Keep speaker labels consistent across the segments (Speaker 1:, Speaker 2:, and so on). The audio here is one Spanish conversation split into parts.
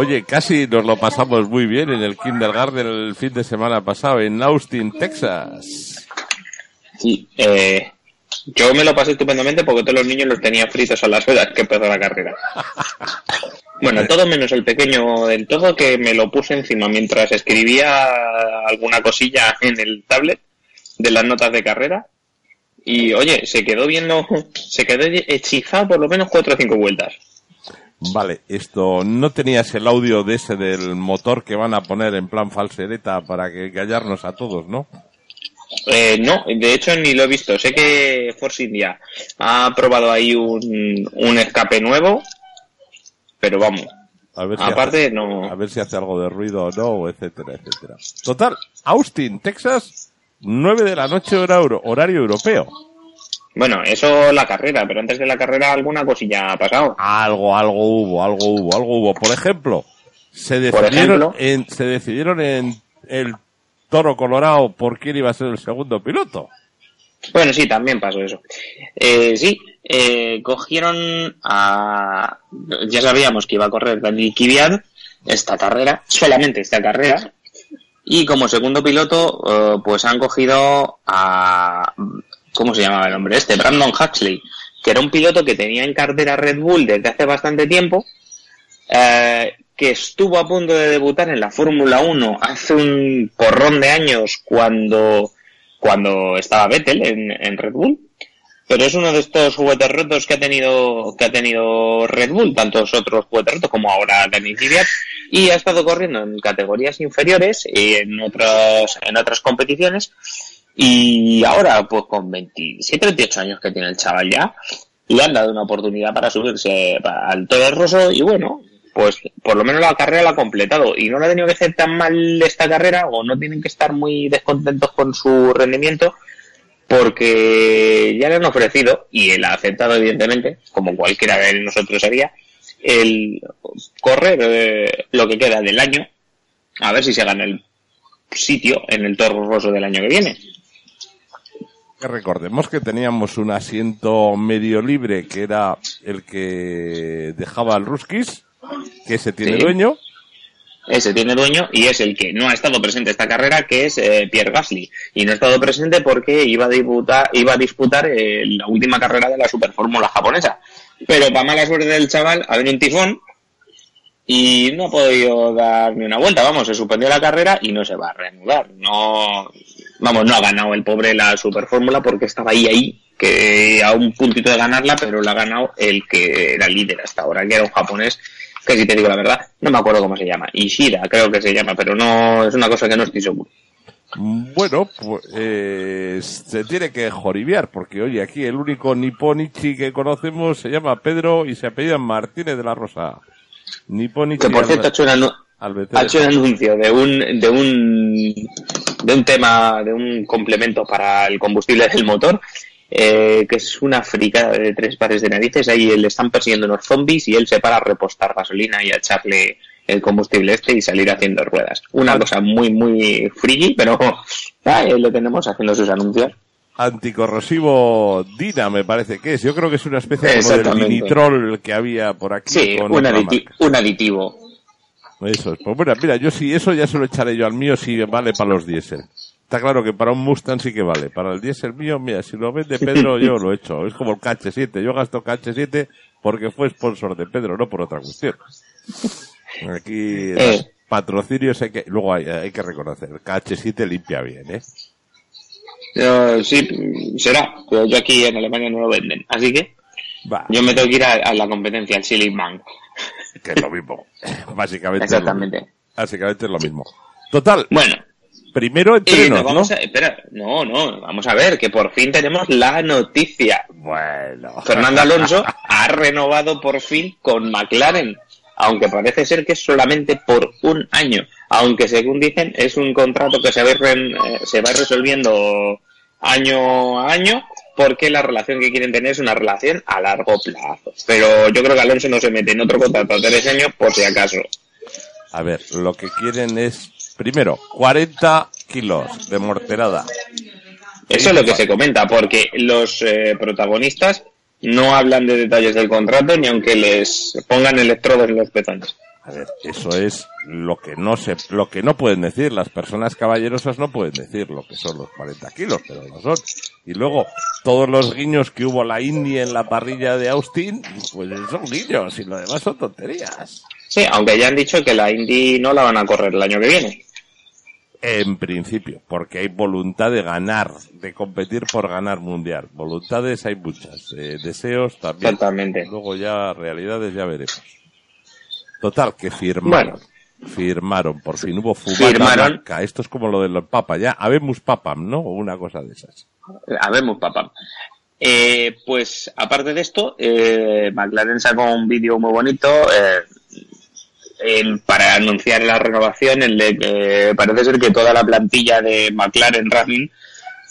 Speaker 1: Oye, casi nos lo pasamos muy bien en el kindergarten el fin de semana pasado en Austin, Texas.
Speaker 2: Sí, eh, yo me lo pasé estupendamente porque todos los niños los tenía fritos a las horas que empezó la carrera. Bueno, todo menos el pequeño del todo que me lo puse encima mientras escribía alguna cosilla en el tablet de las notas de carrera. Y oye, se quedó viendo, se quedó hechizado por lo menos cuatro o cinco vueltas.
Speaker 1: Vale, esto, ¿no tenías el audio de ese del motor que van a poner en plan falsereta para que callarnos a todos, no?
Speaker 2: Eh, no, de hecho ni lo he visto. Sé que Force India ha probado ahí un, un escape nuevo, pero vamos.
Speaker 1: A ver si
Speaker 2: Aparte,
Speaker 1: hace,
Speaker 2: no.
Speaker 1: A ver si hace algo de ruido o no, etcétera, etcétera. Total, Austin, Texas, 9 de la noche hora horario europeo.
Speaker 2: Bueno, eso la carrera, pero antes de la carrera alguna cosilla ha pasado.
Speaker 1: Algo, algo hubo, algo hubo, algo hubo. Por ejemplo, se decidieron,
Speaker 2: ejemplo.
Speaker 1: en, se decidieron en el Toro Colorado por quién iba a ser el segundo piloto.
Speaker 2: Bueno, sí, también pasó eso. Eh, sí, eh, cogieron a... Ya sabíamos que iba a correr Daniel Kvyat esta carrera, solamente esta carrera, y como segundo piloto, eh, pues han cogido a... ¿Cómo se llamaba el hombre este? Brandon Huxley, que era un piloto que tenía en cartera Red Bull desde hace bastante tiempo, eh, que estuvo a punto de debutar en la Fórmula 1 hace un porrón de años cuando cuando estaba Vettel en, en Red Bull. Pero es uno de estos juguetes rotos que ha tenido que ha tenido Red Bull, tantos otros juguetes rotos como ahora Dani Kvyat, y ha estado corriendo en categorías inferiores y en otras en otras competiciones. Y ahora, pues con 27, 28 años que tiene el chaval ya, le han dado una oportunidad para subirse al Toro Rosso y bueno, pues por lo menos la carrera la ha completado. Y no le ha tenido que hacer tan mal esta carrera o no tienen que estar muy descontentos con su rendimiento porque ya le han ofrecido y él ha aceptado evidentemente como cualquiera de nosotros haría el correr eh, lo que queda del año a ver si se gana el sitio en el Toro Rosso del año que viene
Speaker 1: Que recordemos que teníamos un asiento medio libre que era el que dejaba al Ruskis, que se tiene
Speaker 2: Sí.
Speaker 1: dueño.
Speaker 2: ese tiene dueño y es el que no ha estado presente esta carrera, que es eh, Pierre Gasly. Y no ha estado presente porque iba a disputar, iba a disputar eh, la última carrera de la Superfórmula japonesa. Pero para mala suerte del chaval, ha venido un tifón y no ha podido dar ni una vuelta. Vamos, se suspendió la carrera y no se va a reanudar. No, vamos, no ha ganado el pobre la Superfórmula porque estaba ahí, ahí, que a un puntito de ganarla, pero la ha ganado el que era líder hasta ahora, que era un japonés que si te digo la verdad, no me acuerdo cómo se llama. Ishida creo que se llama, pero no es una cosa que no estoy seguro.
Speaker 1: Bueno, pues eh, se tiene que joribiar, porque oye, aquí el único niponichi que conocemos se llama Pedro y se apellida Martínez de la Rosa. Niponichi
Speaker 2: Que por cierto ha hecho un anuncio de un, de un de un tema, de un complemento para el combustible del motor, eh, que es una fricada de tres pares de narices. Ahí le están persiguiendo unos zombies y él se para a repostar gasolina y a echarle el combustible este y salir haciendo ruedas. Una cosa muy, muy friki, pero ahí lo tenemos haciendo sus anuncios.
Speaker 1: anticorrosivo Dina, me parece que es. Yo creo que es una especie como del dinitrol que había por aquí.
Speaker 2: Sí, un, aditi-
Speaker 1: marca.
Speaker 2: un aditivo.
Speaker 1: Eso es. Pues bueno, mira, yo sí, eso ya se lo echaré yo al mío si vale para los diésel. Está claro que para un Mustang sí que vale. Para el diésel mío, mira, si lo vende Pedro, yo lo he hecho. Es como el KH7. Yo gasto KH7 porque fue sponsor de Pedro, no por otra cuestión. Aquí,
Speaker 2: Eh.
Speaker 1: los patrocinios hay que, luego hay, hay que reconocer, el KH7 limpia bien, ¿eh?
Speaker 2: Sí, será, pero yo aquí en Alemania no lo venden. Así que
Speaker 1: Va,
Speaker 2: yo me tengo que ir a, a la competencia, al Silly Bank.
Speaker 1: Que es lo mismo. Básicamente. es lo.
Speaker 2: Exactamente.
Speaker 1: Básicamente es lo mismo. Total,
Speaker 2: Bueno,
Speaker 1: primero entrenos,
Speaker 2: nos
Speaker 1: ¿no?
Speaker 2: vamos a, espera, no, no, vamos a ver, que por fin tenemos la noticia.
Speaker 1: Bueno.
Speaker 2: Fernando Alonso ha renovado por fin con McLaren, aunque parece ser que es solamente por un año, aunque según dicen es un contrato que se va, ren- eh, se va resolviendo año a año porque la relación que quieren tener es una relación a largo plazo. Pero yo creo que Alonso no se mete en otro contrato a tres años por si acaso.
Speaker 1: A ver, lo que quieren es, primero, 40 kilos de morterada.
Speaker 2: Eso es lo que se comenta, porque los eh, protagonistas no hablan de detalles del contrato ni aunque les pongan electrodos en los pezones.
Speaker 1: A ver, eso es lo que no se, lo que no pueden decir. Las personas caballerosas no pueden decir lo que son los 40 kilos, pero lo son. Y luego, todos los guiños que hubo la India en la parrilla de Austin, pues son guiños y lo demás son tonterías.
Speaker 2: Sí, aunque ya han dicho que la Indy no la van a correr el año que viene.
Speaker 1: En principio, porque hay voluntad de ganar, de competir por ganar mundial. Voluntades hay muchas, eh, deseos también.
Speaker 2: Exactamente.
Speaker 1: Luego ya realidades ya veremos. Total, que firmaron. Firmaron, por fin hubo fumata
Speaker 2: Firmaron.
Speaker 1: blanca. Esto es como lo de los papas, ya habemos papam, ¿no? O una cosa de esas.
Speaker 2: Habemos papá. Eh, pues aparte de esto, eh, McLaren sacó un vídeo muy bonito eh, para anunciar la renovación, en el que parece ser que toda la plantilla de McLaren Racing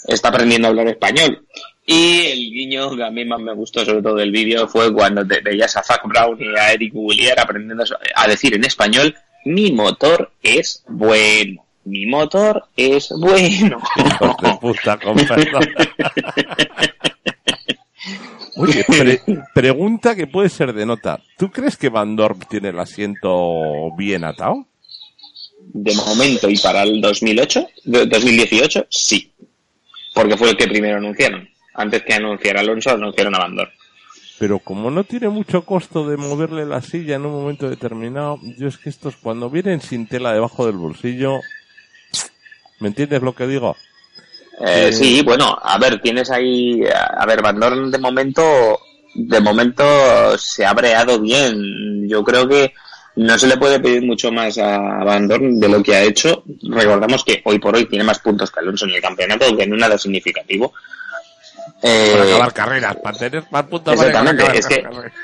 Speaker 2: está aprendiendo a hablar español. Y el guiño que a mí más me gustó sobre todo del vídeo fue cuando te veías a Zach Brown y a Eric Willier aprendiendo a decir en español, mi motor es bueno. Mi motor es bueno.
Speaker 1: De puta. Oye, pre- pregunta que puede ser de nota. ¿Tú crees que Van Dorp tiene el asiento bien atado?
Speaker 2: De momento y para el 2008, de- 2018, sí. Porque fue el que primero anunciaron. Antes que anunciar a Alonso, anunciaron a Bandor.
Speaker 1: Pero como no tiene mucho costo de moverle la silla en un momento determinado, yo es que estos cuando vienen sin tela debajo del bolsillo, ¿me entiendes lo que digo?
Speaker 2: Eh,
Speaker 1: Eh,
Speaker 2: sí, bueno, a ver, tienes ahí, a ver, Bandor de momento, de momento se ha breado bien. Yo creo que no se le puede pedir mucho más a Bandor de lo que ha hecho. Recordamos que hoy por hoy tiene más puntos que Alonso en el campeonato, que no nada significativo. Eh,
Speaker 1: Para acabar carreras, para tener más puntos. para
Speaker 2: Exactamente, es que-
Speaker 1: carreras.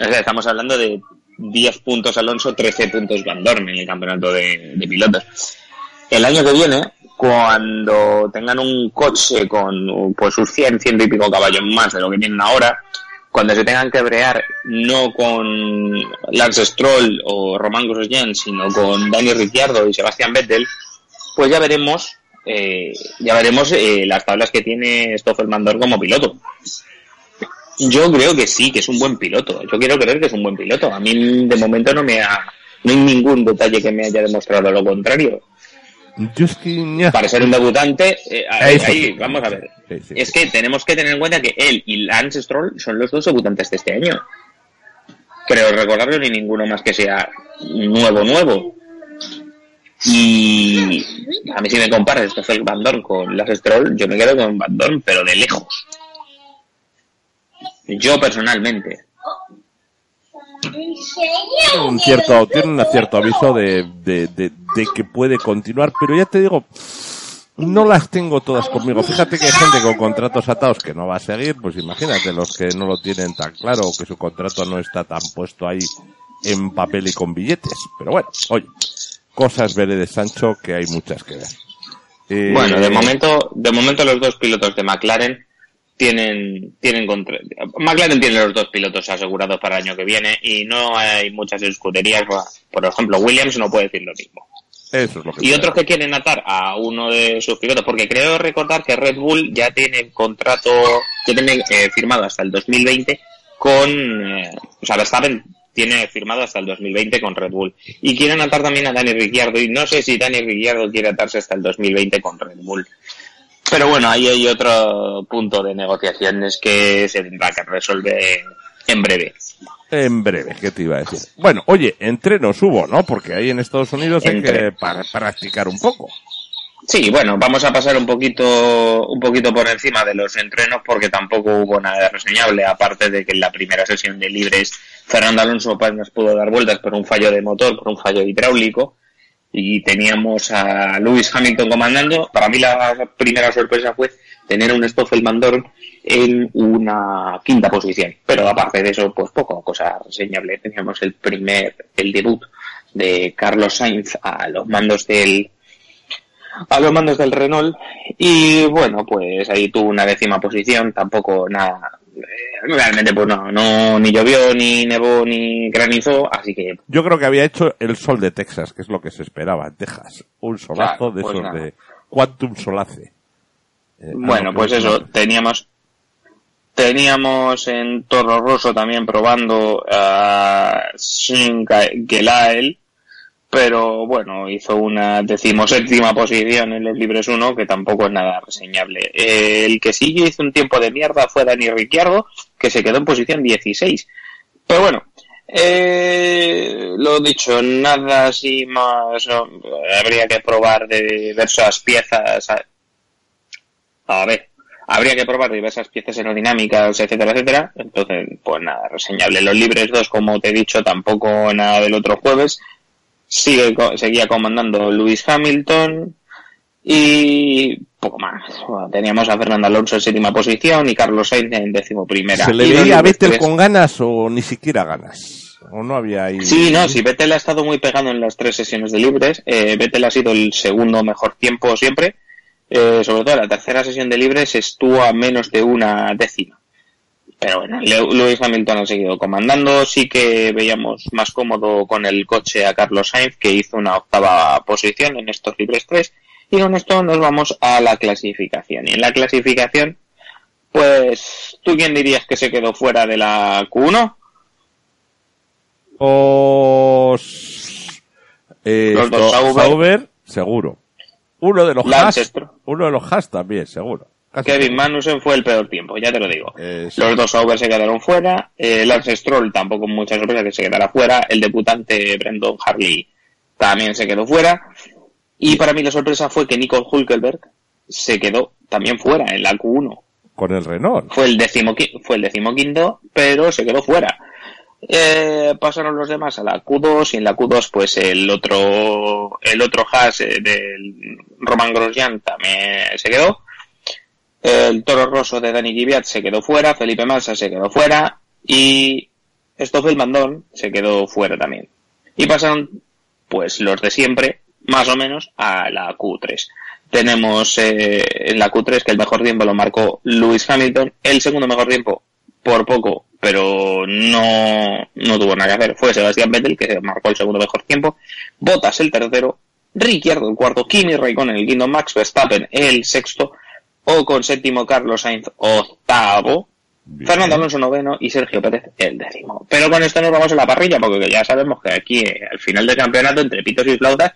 Speaker 2: O sea, estamos hablando de 10 puntos Alonso, 13 puntos Van Dorn en el campeonato de, de pilotos. El año que viene, cuando tengan un coche con pues sus 100, 100 y pico caballos más de lo que tienen ahora, cuando se tengan que brear no con Lance Stroll o Román Grosjean, sino con Dani Ricciardo y Sebastián Vettel, pues ya veremos eh, ya veremos eh, las tablas que tiene Stoffel Mandor como piloto. Yo creo que sí, que es un buen piloto. Yo quiero creer que es un buen piloto. A mí de momento no me ha, no hay ningún detalle que me haya demostrado lo contrario.
Speaker 1: Yo es que... ña.
Speaker 2: Para ser un debutante, eh, ahí, vamos a ver.
Speaker 1: Sí, sí.
Speaker 2: Es que tenemos que tener en cuenta que él y Lance Stroll son los dos debutantes de este año. Creo recordarlo ni ninguno más que sea nuevo, nuevo. Y a mí si me comparas Stoffel Van Dorn con Lance Stroll, yo me quedo con Van Dorn, pero de lejos. Yo personalmente.
Speaker 1: Tiene un cierto, tiene un cierto aviso de, de, de, de que puede continuar, pero ya te digo, no las tengo todas conmigo. Fíjate que hay gente con contratos atados que no va a seguir, pues imagínate los que no lo tienen tan claro que su contrato no está tan puesto ahí en papel y con billetes. Pero bueno, oye, cosas veré de Sancho que hay muchas que ver. Eh,
Speaker 2: Bueno, de momento, de momento los dos pilotos de McLaren tienen, tienen contra... McLaren tiene los dos pilotos asegurados para el año que viene y no hay muchas escuderías. Por ejemplo, Williams no puede decir lo mismo.
Speaker 1: Eso es lo que
Speaker 2: Y otros que quieren atar a uno de sus pilotos, porque creo recordar que Red Bull ya tiene contrato, ya tiene eh, firmado hasta el 2020 con, eh, o sea, Verstappen tiene firmado hasta el 2020 con Red Bull. Y quieren atar también a Dani Ricciardo, y no sé si Dani Ricciardo quiere atarse hasta el 2020 con Red Bull. Pero bueno, ahí hay otro punto de negociaciones que se tendrá que resolver en breve.
Speaker 1: En breve, ¿qué te iba a decir? Bueno, oye, entrenos hubo, ¿no? Porque ahí en Estados Unidos hay que
Speaker 2: Entre-
Speaker 1: pa- practicar un poco.
Speaker 2: Sí, bueno, vamos a pasar un poquito, un poquito por encima de los entrenos porque tampoco hubo nada reseñable, aparte de que en la primera sesión de libres Fernando Alonso apenas pudo dar vueltas por un fallo de motor, por un fallo hidráulico, y teníamos a Lewis Hamilton comandando. Para mí la primera sorpresa fue tener un Stoffel Mandor en una quinta posición, pero aparte de eso, pues poco cosa reseñable. Teníamos el primer, el debut de Carlos Sainz a los mandos del a los mandos del Renault y bueno pues ahí tuvo una décima posición tampoco nada eh, realmente pues no no ni llovió ni nevó ni granizó así que
Speaker 1: Yo creo que había hecho el sol de Texas, que es lo que se esperaba en Texas. Un solazo
Speaker 2: Claro,
Speaker 1: de
Speaker 2: pues
Speaker 1: esos
Speaker 2: nada.
Speaker 1: de Quantum Solace. Eh,
Speaker 2: bueno
Speaker 1: no,
Speaker 2: pues eso teníamos Teníamos en Toro Rosso también probando a Shin Gelael, pero bueno, hizo una decimoséptima posición en los libres 1, que tampoco es nada reseñable. El que sí hizo un tiempo de mierda fue Dani Ricciardo, que se quedó en posición 16. Pero bueno, eh, lo dicho, nada así más. habría que probar de diversas piezas. A, ver, habría que probar diversas piezas aerodinámicas, etcétera, etcétera. Entonces, pues nada, reseñable. Los libres 2, como te he dicho, tampoco nada del otro jueves. Sigue, seguía comandando Lewis Hamilton y poco más. teníamos a Fernando Alonso en séptima posición y Carlos Sainz en décimo primera.
Speaker 1: ¿Se le veía a Vettel con ganas o ni siquiera ganas? ¿O no había ahí...
Speaker 2: Sí, no, sí, Vettel ha estado muy pegado en las tres sesiones de libres. Eh, Vettel ha sido el segundo mejor tiempo siempre. Eh, sobre todo en la tercera sesión de libres estuvo a menos de una décima. Pero bueno, Lewis Hamilton ha seguido comandando. Sí que veíamos más cómodo con el coche a Carlos Sainz, que hizo una octava posición en estos libres tres y con esto nos vamos a la clasificación. Y en la clasificación, pues, ¿tú quién dirías que se quedó fuera de la Q1?
Speaker 1: Os... Eh, los dos Sauber. seguro. Uno de los Haas, uno de los Haas también, seguro.
Speaker 2: Kevin Magnussen fue el peor tiempo, ya te lo digo. Los dos Sauber se quedaron fuera. El Lance Stroll tampoco mucha sorpresa que se quedara fuera. El debutante Brendan Harley también se quedó fuera. Y para mí la sorpresa fue que Nico Hulkenberg se quedó también fuera en la Q1.
Speaker 1: Con el Renault.
Speaker 2: Fue el décimo, fue el decimoquinto, pero se quedó fuera. Eh, pasaron los demás a la Q2 y en la Q2 pues el otro el otro eh, del Roman Grosjean también se quedó. El Toro Rosso de Dani Giviat se quedó fuera, Felipe Massa se quedó fuera y Stoffel Mandón se quedó fuera también. Y pasaron pues los de siempre, más o menos a la Q3. Tenemos eh, en la Q3 que el mejor tiempo lo marcó Lewis Hamilton, el segundo mejor tiempo por poco, pero no, no tuvo nada que hacer, fue Sebastián Vettel que marcó el segundo mejor tiempo, Bottas el tercero, Ricciardo el cuarto, Kimi Raikkonen el quinto, Max Verstappen el sexto, o con séptimo Carlos Sainz octavo, Fernando Alonso noveno y Sergio Pérez el décimo. Pero con esto nos vamos a la parrilla, porque ya sabemos que aquí eh, al final del campeonato, entre pitos y flautas,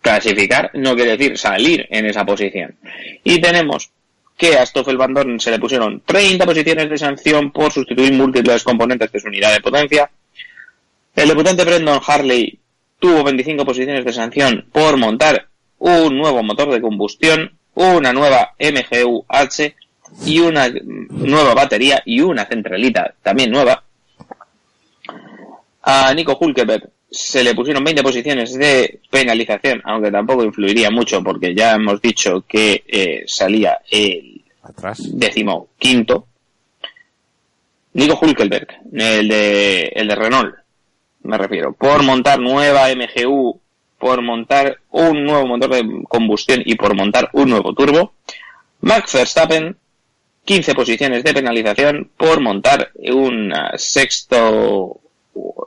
Speaker 2: Clasificar no quiere decir salir en esa posición. Y tenemos que a Stoffel Van se le pusieron 30 posiciones de sanción por sustituir múltiples componentes de su unidad de potencia. El debutante Brendan Harley tuvo 25 posiciones de sanción por montar un nuevo motor de combustión, una nueva MGU-H y una nueva batería y una centralita también nueva. A Nico Hulkenberg se le pusieron 20 posiciones de penalización, aunque tampoco influiría mucho porque ya hemos dicho que eh, salía el
Speaker 1: Atrás.
Speaker 2: décimo quinto. Nico Hulkelberg, el de, el de Renault, me refiero, por montar nueva MGU, por montar un nuevo motor de combustión y por montar un nuevo turbo. Max Verstappen, 15 posiciones de penalización por montar un sexto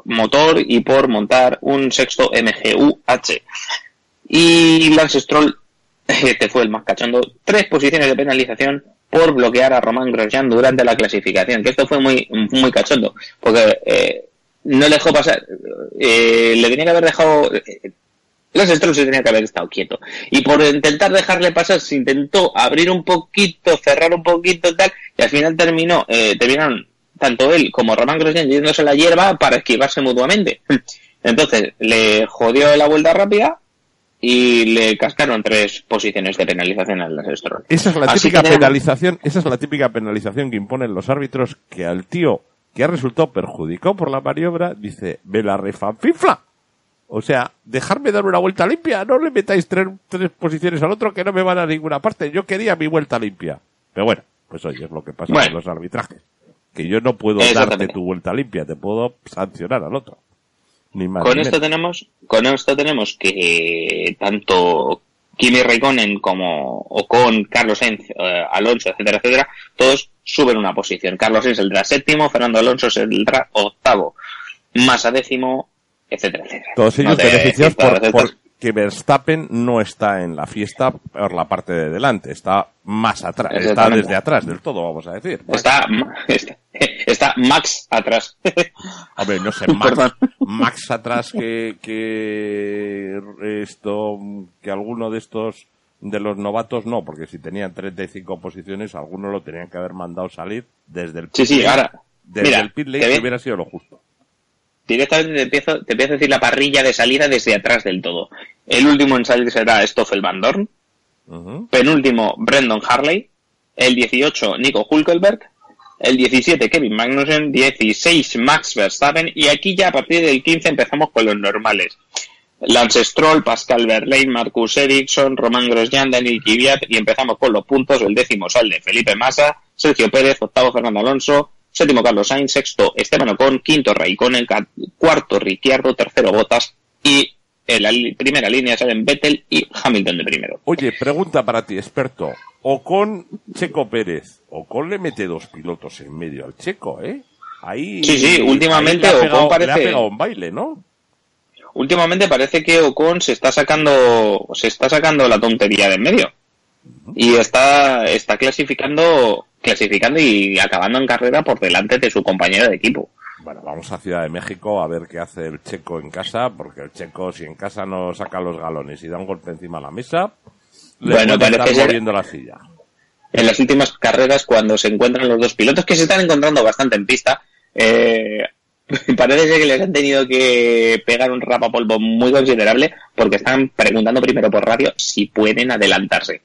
Speaker 2: motor y por montar un sexto MGU-H. Y Lance Stroll, este fue el más cachondo, tres posiciones de penalización por bloquear a Román Grosjean durante la clasificación, que esto fue muy, muy cachondo, porque eh, no dejó pasar, eh, le tenía que haber dejado, eh, Lance Stroll se tenía que haber estado quieto. Y por intentar dejarle pasar, se intentó abrir un poquito, cerrar un poquito, tal, y al final terminó, eh, terminaron tanto él como Román Grosjean yéndose la hierba para esquivarse mutuamente. Entonces le jodió la vuelta rápida y le cascaron tres posiciones de penalización al Stroll.
Speaker 1: Esa es la típica penalización, esa es la típica penalización que imponen los árbitros que al tío que ha resultado perjudicado por la maniobra dice, ve la refanfifla. O sea, dejarme dar una vuelta limpia, no le metáis tres, tres posiciones al otro que no me van a ninguna parte. Yo quería mi vuelta limpia. Pero bueno, pues oye, es lo que pasa con los arbitrajes que yo no puedo darte tu vuelta limpia, te puedo sancionar al otro.
Speaker 2: Ni más con esto tenemos, con esto tenemos que tanto Kimi Raikkonen como Ocon, Carlos Sainz, eh, Alonso, etcétera, etcétera, todos suben una posición. Carlos Sainz saldrá séptimo, Fernando Alonso saldrá octavo, Massa décimo, etcétera, etcétera.
Speaker 1: Todos ellos beneficiados por, que Verstappen no está en la fiesta por la parte de delante, está más atrás, está desde atrás del todo, vamos a decir.
Speaker 2: Está, está, Max atrás.
Speaker 1: Hombre, no sé, Max, Max atrás que, que esto, que alguno de estos de los novatos no, porque si tenían 35 posiciones, algunos lo tenían que haber mandado salir desde el
Speaker 2: pit sí, sí, ahora,
Speaker 1: desde el pit lane, que hubiera sido lo justo
Speaker 2: directamente te empiezo, te empiezo a decir la parrilla de salida desde atrás del todo. El último en salir será Stoffel Van Dorn. Penúltimo, Brendan Harley. El 18, Nico Hulkelberg. El 17, Kevin Magnussen. 16, Max Verstappen. Y aquí ya a partir del 15 empezamos con los normales. Lance Stroll, Pascal Verlaine, Marcus Ericsson, Román Grosjean, Daniel Kvyat y empezamos con los puntos. El décimo sale Felipe Massa, Sergio Pérez, octavo Fernando Alonso, séptimo Carlos Sainz, sexto Esteban Ocon, quinto Raikkonen, cuarto Ricciardo, tercero Botas y en la primera línea salen Vettel y Hamilton de primero.
Speaker 1: Oye, pregunta para ti, experto. Ocon, Checo Pérez. Ocon le mete dos pilotos en medio al Checo, ¿eh? Ahí.
Speaker 2: Sí, sí, últimamente Ocon parece.
Speaker 1: Le ha pegado un baile, ¿no?
Speaker 2: Últimamente parece que Ocon se está sacando, se está sacando la tontería de en medio. Y está, está clasificando clasificando y acabando en carrera por delante de su compañero de equipo.
Speaker 1: Bueno, vamos a Ciudad de México a ver qué hace el checo en casa, porque el checo si en casa no saca los galones y da un golpe encima de la mesa, le bueno, parece estar moviendo la silla.
Speaker 2: En las últimas carreras, cuando se encuentran los dos pilotos, que se están encontrando bastante en pista, eh, parece ser que les han tenido que pegar un rapapolvo muy considerable porque están preguntando primero por radio si pueden adelantarse.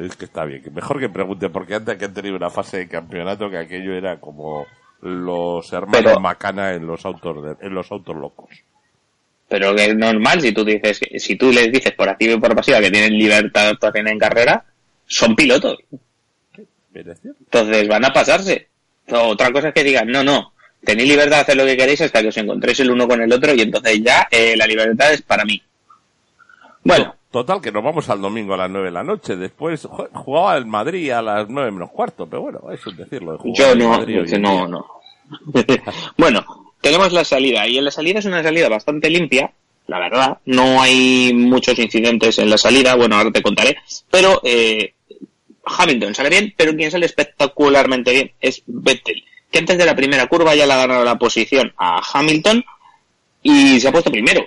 Speaker 1: Es que está bien, mejor que pregunte, porque antes que han tenido una fase de campeonato que aquello era como los hermanos Macana en los autos en los autos locos.
Speaker 2: Pero que es normal si tú dices, si tú les dices por activa y por pasiva que tienen libertad tener en carrera, son pilotos. Entonces van a pasarse. Otra cosa es que digan, no, no, tenéis libertad de hacer lo que queréis hasta que os encontréis el uno con el otro y entonces ya eh, la libertad es para mí. Bueno,
Speaker 1: Total, que nos vamos al domingo a las nueve de la noche. Después jugaba el Madrid a las nueve menos cuarto, pero bueno, eso es decirlo.
Speaker 2: Yo no, no, no. bueno, tenemos la salida y en la salida es una salida bastante limpia, la verdad. No hay muchos incidentes en la salida, bueno, ahora te contaré. Pero eh, Hamilton sale bien, pero quien sale espectacularmente bien es Vettel, que antes de la primera curva ya le ha ganado la posición a Hamilton y se ha puesto primero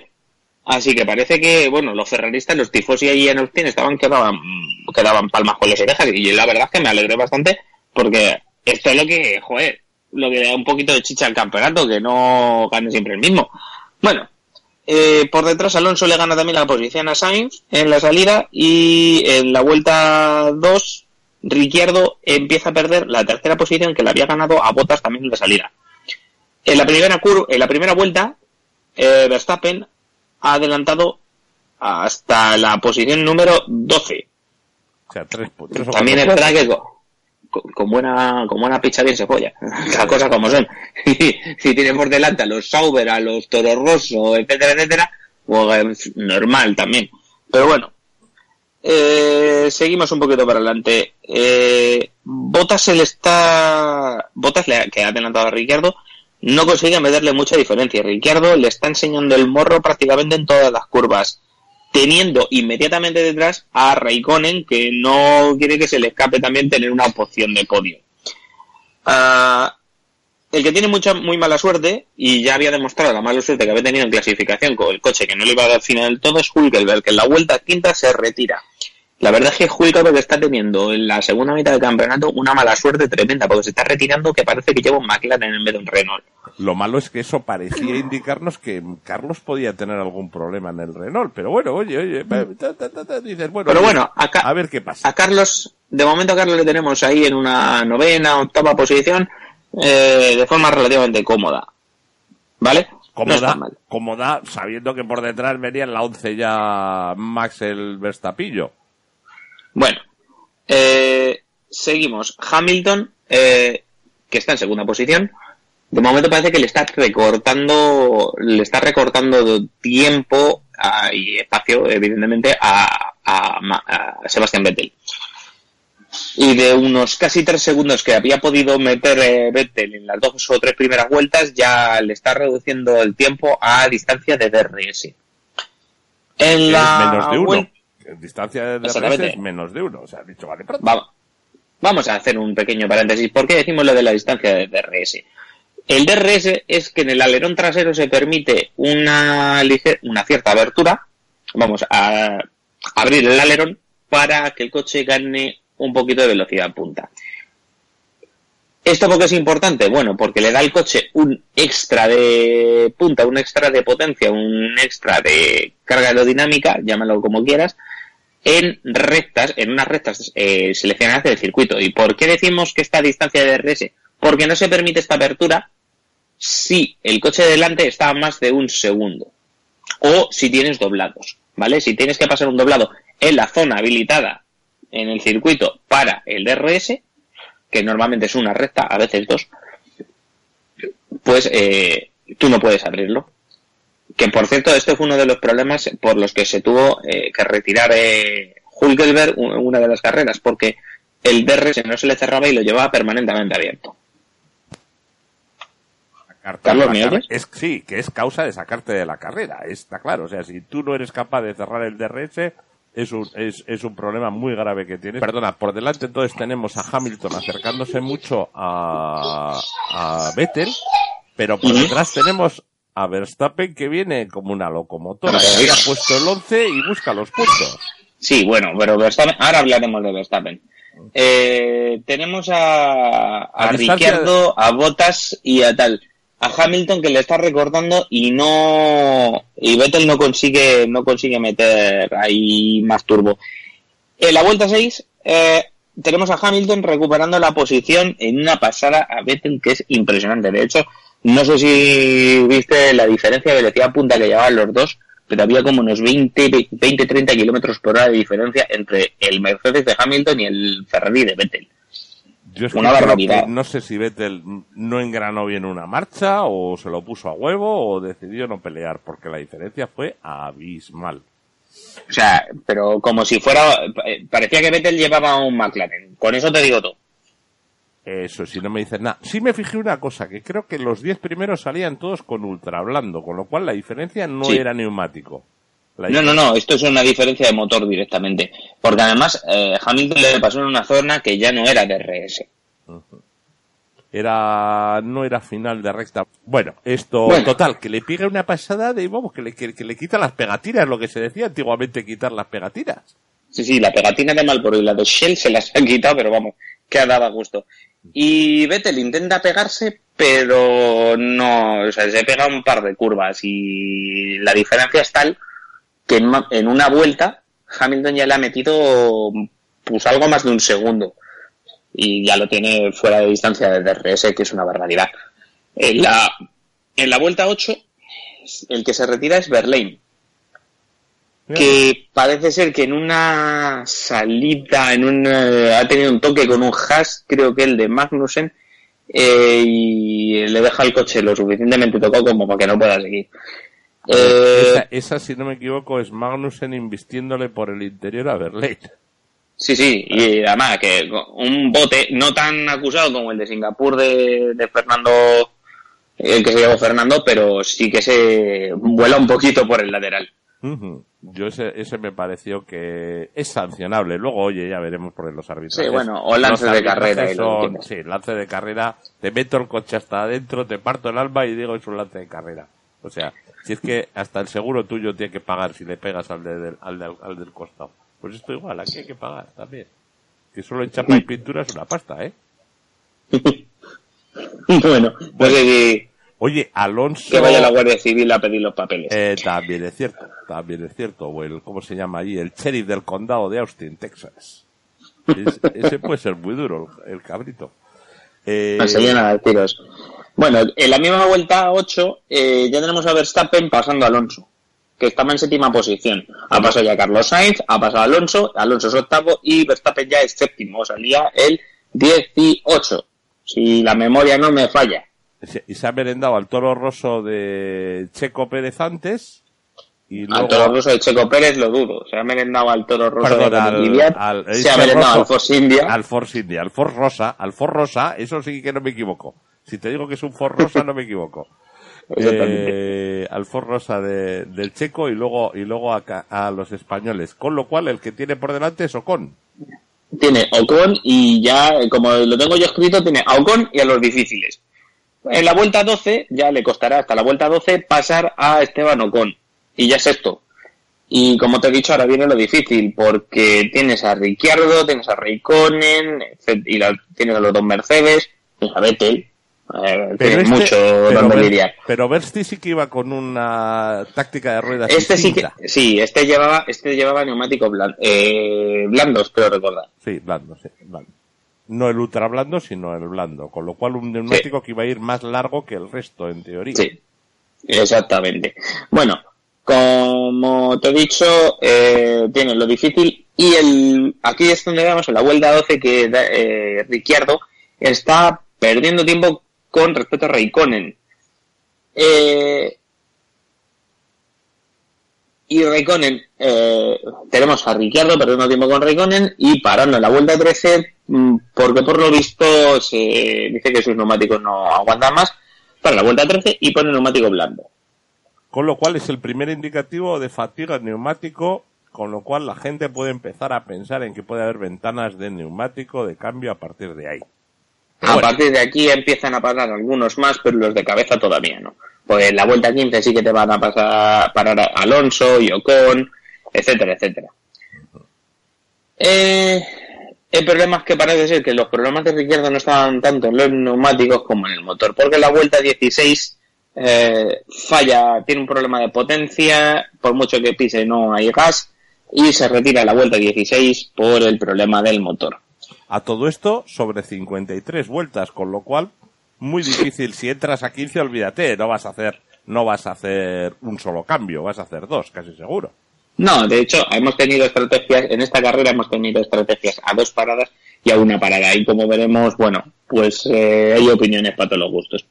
Speaker 2: Así que parece que, bueno, los ferraristas, los tifosi ahí en Austin estaban que daban, que daban palmas con las orejas y la verdad es que me alegré bastante porque esto es lo que, joder, lo que da un poquito de chicha al campeonato, que no gane siempre el mismo. Bueno, eh, por detrás Alonso le gana también la posición a Sainz en la salida y en la vuelta 2 Ricciardo empieza a perder la tercera posición que le había ganado a Bottas también en la salida. En la primera curva, en la primera vuelta, eh, Verstappen ha adelantado hasta la posición número 12.
Speaker 1: O sea, tres,
Speaker 2: También es verdad que con, buena con buena picha bien se folla. Las cosas como son. si tiene por delante a los Sauber, a los Toro Rosso, etcétera, etcétera, pues normal también. Pero bueno, eh, seguimos un poquito para adelante. Eh, Botas se le está. Botas le que ha adelantado a Ricardo no consigue meterle mucha diferencia. Ricciardo le está enseñando el morro prácticamente en todas las curvas, teniendo inmediatamente detrás a Raikkonen, que no quiere que se le escape también tener una opción de podio. Ah, el que tiene mucha muy mala suerte, y ya había demostrado la mala suerte que había tenido en clasificación con el coche que no le iba a dar final del todo, es Hulkenberg, que en la vuelta quinta se retira. La verdad es que Hulkenberg está teniendo en la segunda mitad del campeonato una mala suerte tremenda, porque se está retirando que parece que lleva un McLaren en vez de un Renault.
Speaker 1: Lo malo es que eso parecía indicarnos que Carlos podía tener algún problema en el Renault, pero bueno, oye, oye, dices, bueno,
Speaker 2: pero bueno,
Speaker 1: a, ver qué pasa.
Speaker 2: A Carlos, de momento a Carlos le tenemos ahí en una novena, octava posición, eh, de forma relativamente cómoda. ¿Vale?
Speaker 1: Cómoda, cómoda, sabiendo que por detrás venía en la once ya Max el Verstapillo.
Speaker 2: Bueno, eh, seguimos. Hamilton, eh, que está en segunda posición. De momento parece que le está recortando, le está recortando tiempo y espacio, evidentemente, a, Sebastián Vettel. Y de unos casi tres segundos que había podido meter eh, Vettel en las dos o tres primeras vueltas, ya le está reduciendo el tiempo a distancia de DRS. En la
Speaker 1: menos de uno. Distancia de DRS
Speaker 2: Exactamente.
Speaker 1: es menos de uno. O sea, dicho, vale, pronto.
Speaker 2: Va- Vamos a hacer un pequeño paréntesis. ¿Por qué decimos lo de la distancia de DRS? El DRS es que en el alerón trasero se permite una, una cierta abertura. Vamos a abrir el alerón para que el coche gane un poquito de velocidad punta. ¿Esto por qué es importante? Bueno, porque le da al coche un extra de punta, un extra de potencia, un extra de carga aerodinámica, llámalo como quieras, en rectas, en unas rectas eh, seleccionadas del circuito. ¿Y por qué decimos que esta distancia de DRS? Porque no se permite esta apertura si el coche de delante está a más de un segundo. O si tienes doblados, ¿vale? Si tienes que pasar un doblado en la zona habilitada en el circuito para el DRS, que normalmente es una recta, a veces dos, pues eh, tú no puedes abrirlo. Que por cierto, este fue uno de los problemas por los que se tuvo eh, que retirar eh, Hulkenberg u- una de las carreras, porque el DRS no se le cerraba y lo llevaba permanentemente abierto.
Speaker 1: Sacarte
Speaker 2: Carlos, ¿me oyes?
Speaker 1: Es, sí, que es causa de sacarte de la carrera, está claro. O sea, si tú no eres capaz de cerrar el DRS, es un, es, es un problema muy grave que tienes. Perdona, por delante entonces tenemos a Hamilton acercándose mucho a, a Vettel, pero por detrás tenemos a Verstappen que viene como una locomotora, había puesto el 11 y busca los puntos.
Speaker 2: Sí, bueno, pero Verstappen, ahora hablaremos de Verstappen. Eh, tenemos a, a
Speaker 1: A
Speaker 2: Ricciardo, a Bottas y a tal. A Hamilton que le está recortando y no y Vettel no consigue no consigue meter ahí más turbo. En la vuelta 6 eh, tenemos a Hamilton recuperando la posición en una pasada a Vettel que es impresionante. De hecho, no sé si viste la diferencia de velocidad punta que llevaban los dos, pero había como unos 20, 20 30 kilómetros por hora de diferencia entre el Mercedes de Hamilton y el Ferrari de Vettel.
Speaker 1: Yo es que
Speaker 2: Una barbaridad.
Speaker 1: no sé si Vettel no engranó bien una marcha o se lo puso a huevo o decidió no pelear porque la diferencia fue abismal.
Speaker 2: O sea, pero como si fuera. eh, Parecía que Vettel llevaba un McLaren. Con eso te digo todo.
Speaker 1: Eso, si no me dicen nada. Sí me fijé una cosa, que creo que los 10 primeros salían todos con ultra blando, con lo cual la diferencia no
Speaker 2: Sí.
Speaker 1: era neumático.
Speaker 2: No, no, no, esto es una diferencia de motor directamente. Porque además eh, Hamilton le pasó en una zona que ya no era DRS.
Speaker 1: Era, no era final de recta. Bueno, esto,
Speaker 2: Bueno.
Speaker 1: total, que le pega una pasada de, vamos, que le, que, que le quita las pegatinas, lo que se decía antiguamente, quitar las pegatinas.
Speaker 2: Sí, sí, la pegatina de Malboro y la de Shell se las han quitado, pero vamos, que dado gusto. Y Vettel intenta pegarse, pero no, o sea, se pega un par de curvas y la diferencia es tal que en, una vuelta Hamilton ya le ha metido pues algo más de un segundo y ya lo tiene fuera de distancia de DRS, que es una barbaridad. En la, en la vuelta 8, el que se retira es Verlaine que parece ser que en una salida, en un, eh, ha tenido un toque con un hash, creo que el de Magnussen, eh, y le deja el coche lo suficientemente tocado como para que no pueda seguir. Eh,
Speaker 1: Esa, esa, si no me equivoco, es Magnussen invistiéndole por el interior a Verlaine.
Speaker 2: sí, sí, y además que un bote no tan acusado como el de Singapur de, de Fernando, el que se llevó Fernando, pero sí que se vuela un poquito por el lateral.
Speaker 1: Ujú. Yo ese, ese me pareció que es sancionable. Luego, oye, ya veremos por los árbitros.
Speaker 2: Sí, bueno, o lance de carrera,
Speaker 1: Son, sí, lance de carrera. Te meto el coche hasta adentro, te parto el alma y digo es un lance de carrera. O sea, si es que hasta el seguro tuyo tiene que pagar si le pegas al, de- del, al, del, al del costado. Pues esto igual, aquí hay que pagar también. Que solo en chapa y pintura es una pasta, ¿eh?
Speaker 2: bueno, no sé si
Speaker 1: Oye, Alonso...
Speaker 2: que vaya la Guardia Civil a pedir los papeles.
Speaker 1: Eh, también es cierto, también es cierto. O el, ¿cómo se llama allí? El sheriff del condado de Austin, Texas. Es- ese puede ser muy duro, el, el cabrito. Eh,
Speaker 2: tiros. Bueno, en la misma vuelta 8 eh, ya tenemos a Verstappen pasando a Alonso, que estaba en séptima posición. Ha pasado ya Carlos Sainz, ha pasado Alonso, Alonso es octavo y Verstappen ya es séptimo, salía el 18, si la memoria no me falla.
Speaker 1: y se ha merendado al toro roso de Checo Pérez antes. Y luego,
Speaker 2: Al Toro Rosso de Checo Pérez lo dudo, se ha merendado al Toro
Speaker 1: Perdón,
Speaker 2: de
Speaker 1: al-
Speaker 2: Kvyat,
Speaker 1: al-
Speaker 2: se ha merendado al Force India.
Speaker 1: Al Force India, al Force Rosa, al Force Rosa, eso sí que no me equivoco. Si te digo que es un Force Rosa, no me equivoco. eh, Rosa de, del Checo y luego y luego a, a, los españoles. Con lo cual el que tiene por delante es Ocon.
Speaker 2: Tiene Ocon y ya, como lo tengo yo escrito, tiene a Ocon y a los difíciles. En la vuelta 12 ya le costará hasta la vuelta 12 pasar a Esteban Ocon. Y ya es esto. Y como te he dicho, ahora viene lo difícil, porque tienes a Ricciardo, tienes a Raikkonen, y tienes a los dos Mercedes, tienes a Vettel, eh, pero este, mucho
Speaker 1: donde lidiar. Pero Versti sí que iba con una táctica de ruedas
Speaker 2: Este sí que, sí, este llevaba, este llevaba neumáticos eh, blandos, creo recordar.
Speaker 1: Sí, blandos, sí, No el ultra blando, sino el blando, con lo cual un neumático que iba a ir más largo que el resto, en teoría.
Speaker 2: Sí, exactamente. Bueno, como te he dicho, eh, tiene lo difícil y el aquí es donde vemos en la vuelta 12 que eh, Ricciardo está perdiendo tiempo con respecto a Raikkonen. Eh, y Raikkonen, eh, tenemos a Ricciardo perdiendo tiempo con Raikkonen y parando en la vuelta 13 mm, porque por lo visto se dice que sus neumáticos no aguantan más para la vuelta 13 y pone neumático blando.
Speaker 1: Con lo cual es el primer indicativo de fatiga neumático, con lo cual la gente puede empezar a pensar en que puede haber ventanas de neumático de cambio a partir de ahí.
Speaker 2: A partir de aquí empiezan a parar algunos más, pero los de cabeza todavía no. Pues en la vuelta 15 sí que te van a pasar parar Alonso y Ocon, etcétera, etcétera. Eh, el problema es que parece ser que los problemas de Riquierdo no estaban tanto en los neumáticos como en el motor, porque la vuelta 16 eh, falla, tiene un problema de potencia, por mucho que pise no hay gas, y se retira la vuelta 16 por el problema del motor.
Speaker 1: A todo esto sobre 53 vueltas, con lo cual muy difícil. Si entras a 15, olvídate, no vas a hacer, no vas a hacer un solo cambio, vas a hacer dos, casi seguro.
Speaker 2: No, de hecho, hemos tenido estrategias, en esta carrera hemos tenido estrategias a dos paradas y a una parada. Y como veremos, bueno, pues eh, hay opiniones para todos los gustos.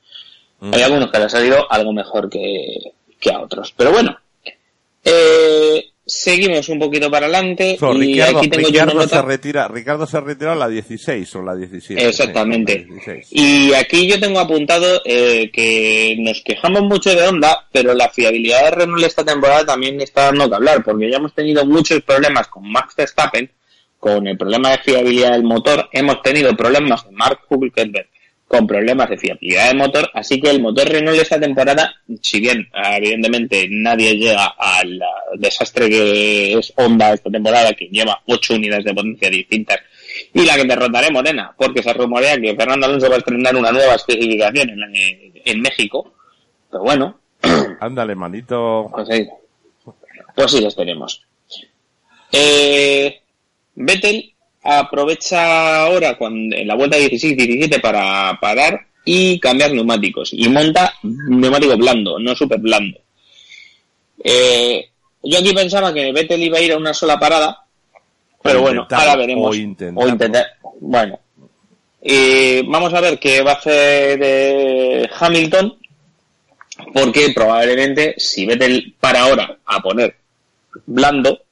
Speaker 2: Hay algunos que les ha salido algo mejor que, que a otros. Pero bueno, eh, Seguimos un poquito para adelante. y aquí tengo
Speaker 1: Ricardo, se retira, Ricardo se ha retirado la 16 o la 17.
Speaker 2: Exactamente. Y aquí yo tengo apuntado eh, que nos quejamos mucho de Honda, pero la fiabilidad de Renault esta temporada también está dando que hablar, porque ya hemos tenido muchos problemas con Max Verstappen, con el problema de fiabilidad del motor, hemos tenido problemas con Mark Hülkenberg con problemas de fiabilidad de motor, así que el motor Renault esta temporada, si bien evidentemente nadie llega al desastre que es Honda esta temporada, que lleva ocho unidades de potencia distintas, y la que derrotaré Modena, porque se rumorea que Fernando Alonso va a estrenar una nueva especificación en, México, pero bueno.
Speaker 1: Ándale, manito.
Speaker 2: Pues sí, pues sí, los tenemos. Eh, Vettel aprovecha ahora cuando, en la vuelta 16-17 para parar y cambiar neumáticos. Y monta neumático blando, no súper blando. Eh, yo aquí pensaba que Vettel iba a ir a una sola parada, pero bueno, ahora veremos. O intentar. Bueno. Y vamos a ver qué va a hacer de Hamilton, porque probablemente si Vettel para ahora a poner blando,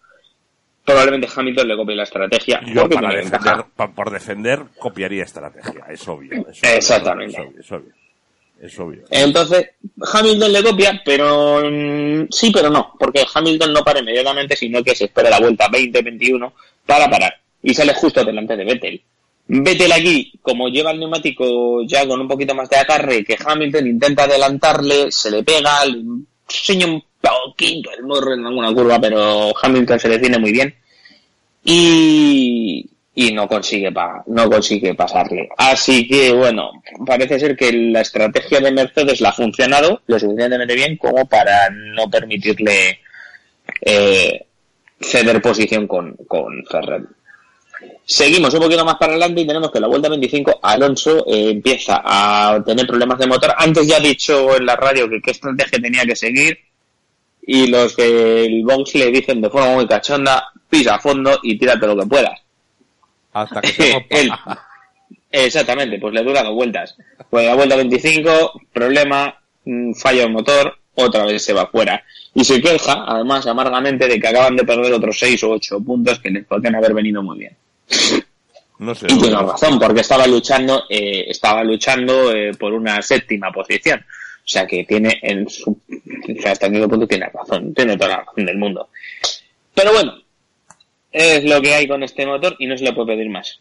Speaker 2: probablemente Hamilton le copie la estrategia.
Speaker 1: Yo para defender, por defender copiaría estrategia, es obvio.
Speaker 2: Exactamente.
Speaker 1: es, obvio, es, obvio,
Speaker 2: Entonces, Hamilton le copia, pero mm, sí, pero no, porque Hamilton no para inmediatamente, sino que se espera la vuelta 20-21 para parar y sale justo delante de Vettel. Vettel aquí, como lleva el neumático ya con un poquito más de acarre, que Hamilton intenta adelantarle, se le pega, enseña un poquito el morro en alguna curva, pero Hamilton se define muy bien y, y no consigue no consigue pasarle. Así que bueno, parece ser que la estrategia de Mercedes la ha funcionado lo suficientemente bien como para no permitirle eh, ceder posición con, con Ferrari. Seguimos un poquito más para adelante y tenemos que la vuelta 25 Alonso eh, empieza a tener problemas de motor. Antes ya he dicho en la radio que qué estrategia tenía que seguir y los del box le dicen de forma muy cachonda, pisa a fondo y tírate lo que puedas.
Speaker 1: Hasta que se
Speaker 2: Exactamente, pues le dura dos vueltas. Pues la vuelta 25, problema, mm, fallo el motor, otra vez se va fuera. Y se queja, además, amargamente de que acaban de perder otros 6 o 8 puntos que les podrían haber venido muy bien.
Speaker 1: No sé.
Speaker 2: Y tiene razón, porque estaba luchando, eh, estaba luchando eh, por una séptima posición. sea que tiene en su, o sea, hasta el punto tiene razón, tiene toda la razón del mundo. Pero bueno, es lo que hay con este motor y no se le puede pedir más.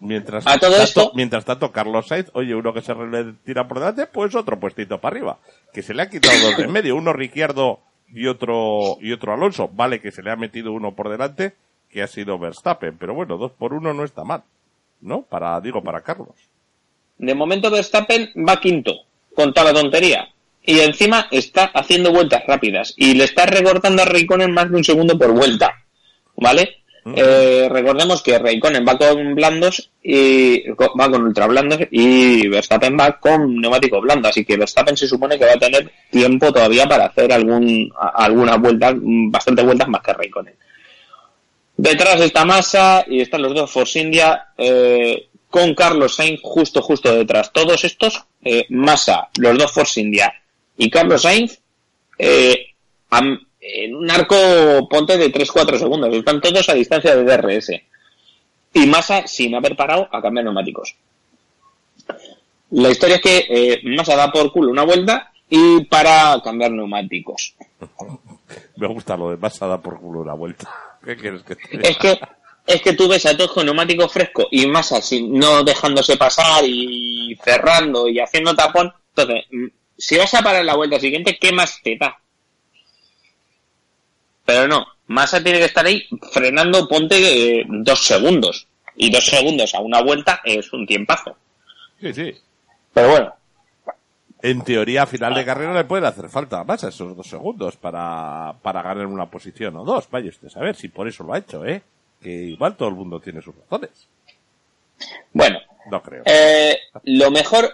Speaker 1: Mientras,
Speaker 2: A todo
Speaker 1: tanto,
Speaker 2: esto-
Speaker 1: mientras tanto, Carlos Sainz, oye, uno que se le tira por delante, pues otro puestito para arriba. Que se le ha quitado dos de en medio, uno Ricciardo y otro, y otro Alonso. Vale que se le ha metido uno por delante, que ha sido Verstappen, pero bueno, dos por uno no está mal. ¿No? Para, digo, para Carlos.
Speaker 2: De momento Verstappen va quinto, con toda la tontería. Y encima está haciendo vueltas rápidas. Y le está recortando a Raikkonen más de un segundo por vuelta. ¿Vale?
Speaker 1: Mm.
Speaker 2: Eh, recordemos que Raikkonen va con blandos y va con ultra blandos y Verstappen va con neumático blando. Así que Verstappen se supone que va a tener tiempo todavía para hacer algún, a- alguna vuelta, mm, bastante vueltas más que Raikkonen. Detrás está Massa y están los dos Force India eh, con Carlos Sainz justo, justo detrás. Todos estos, eh, Massa, los dos Force India y Carlos Sainz, eh, am- en un arco ponte de 3-4 segundos. Están todos a distancia de DRS. Y Massa sin haber parado a cambiar neumáticos. La historia es que eh, Massa da por culo una vuelta y para cambiar neumáticos.
Speaker 1: Me gusta lo de pasada por culo una vuelta. ¿Qué quieres que te?
Speaker 2: Es que es que tú ves a todos con neumático fresco y Massa sin, no dejándose pasar y cerrando y haciendo tapón. Entonces, mm, si vas a parar la vuelta siguiente, ¿qué más te da? Pero no, Massa tiene que estar ahí frenando, ponte eh, dos segundos. Y dos segundos a una vuelta es un tiempazo.
Speaker 1: Sí, sí.
Speaker 2: Pero bueno,
Speaker 1: En teoría, a final de carrera le pueden hacer falta a esos dos segundos para, para ganar una posición o dos. Vaya usted a saber si por eso lo ha hecho, ¿eh? Que igual todo el mundo tiene sus razones.
Speaker 2: bueno,
Speaker 1: No creo.
Speaker 2: Eh, lo mejor,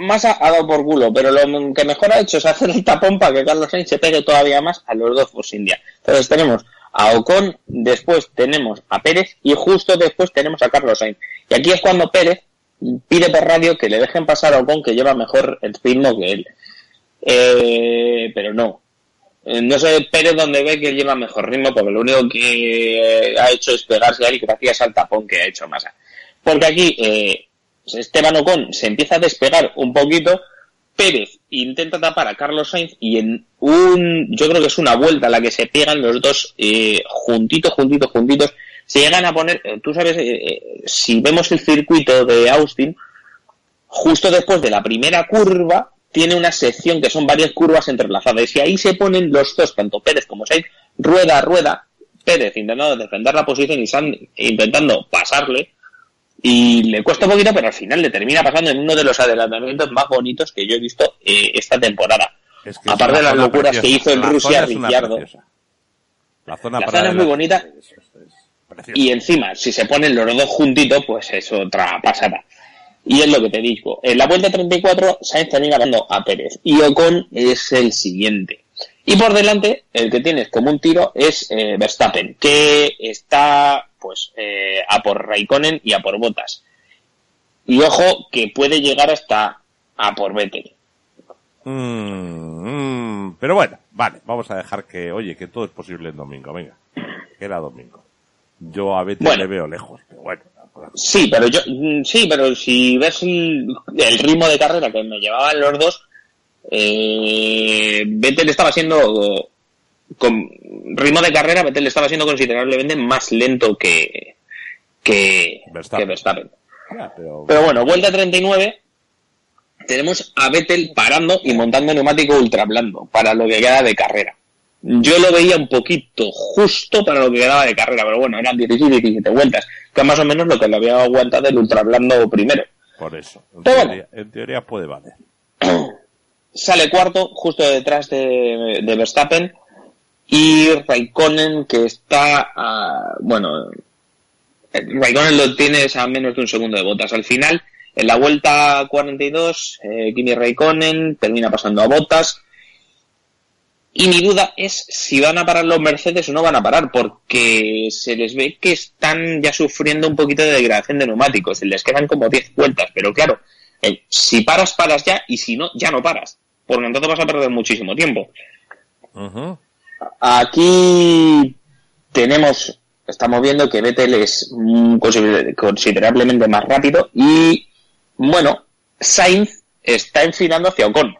Speaker 2: Massa ha dado por culo, pero lo que mejor ha hecho es hacer el tapón para que Carlos Sainz se pegue todavía más a los dos Force India. Entonces tenemos a Ocon, después tenemos a Pérez y justo después tenemos a Carlos Sainz. Y aquí es cuando Pérez pide por radio que le dejen pasar a Ocon que lleva mejor el ritmo que él. Eh, pero no. Eh, No sé Pérez dónde ve que lleva mejor ritmo porque lo único que eh, ha hecho es pegarse a él gracias al tapón que ha hecho Massa. Porque aquí eh, Esteban Ocon se empieza a despegar un poquito, Pérez intenta tapar a Carlos Sainz y en un, yo creo que es una vuelta a la que se pegan los dos eh, juntitos, juntitos, juntitos, se llegan a poner, eh, tú sabes, eh, eh, si vemos el circuito de Austin, justo después de la primera curva, tiene una sección que son varias curvas entrelazadas y ahí se ponen los dos, tanto Pérez como Sainz, rueda a rueda, Pérez intentando defender la posición y Sainz intentando pasarle, y le cuesta un poquito, pero al final le termina pasando en uno de los adelantamientos más bonitos que yo he visto eh, esta temporada.
Speaker 1: Es que es
Speaker 2: aparte de las locuras que hizo en
Speaker 1: La
Speaker 2: Rusia Ricciardo.
Speaker 1: La zona,
Speaker 2: La zona es muy bonita.
Speaker 1: es- es-.
Speaker 2: Y encima, si se ponen los dos juntitos, pues es otra pasada. Y es lo que te digo. En la vuelta 34, Sainz termina ganando a Pérez. Y Ocon es el siguiente. Y por delante, el que tienes como un tiro es eh, Verstappen, que está pues eh, a por Raikkonen y a por Botas. Y ojo que puede llegar hasta a por Vettel.
Speaker 1: Mm, mm, pero bueno, vale, vamos a dejar que, oye, que todo es posible en domingo, venga. Que era domingo. Yo a
Speaker 2: Bueno.
Speaker 1: le veo lejos, pero bueno.
Speaker 2: Sí, pero yo, mm, sí, pero si ves el, el ritmo de carrera que me llevaban los dos, eh, Vettel estaba siendo, con ritmo de carrera, Vettel estaba siendo considerablemente más lento que, que
Speaker 1: Verstappen.
Speaker 2: que Verstappen.
Speaker 1: Ya, pero,
Speaker 2: Pero bueno, vuelta 39, tenemos a Vettel parando y montando neumático ultra blando para lo que queda de carrera. Yo lo veía un poquito justo para lo que quedaba de carrera, pero bueno, eran 16 17 vueltas, que más o menos lo que le había aguantado el ultra blando primero.
Speaker 1: por eso. En
Speaker 2: Pero
Speaker 1: teoría, en teoría puede valer.
Speaker 2: Sale cuarto, justo detrás de, de Verstappen, y Raikkonen que está, a- bueno, Raikkonen lo tienes a menos de un segundo de botas. Al final, en la vuelta 42, eh, Kimi Raikkonen termina pasando a botas. Y mi duda es si van a parar los Mercedes o no van a parar, porque se les ve que están ya sufriendo un poquito de degradación de neumáticos. Les quedan como 10 vueltas, pero claro, si paras, paras ya, y si no, ya no paras. Porque entonces vas a perder muchísimo tiempo. Aquí tenemos, estamos viendo que Vettel es mm, consider- considerablemente más rápido y, bueno, Sainz está enfilando hacia Ocon.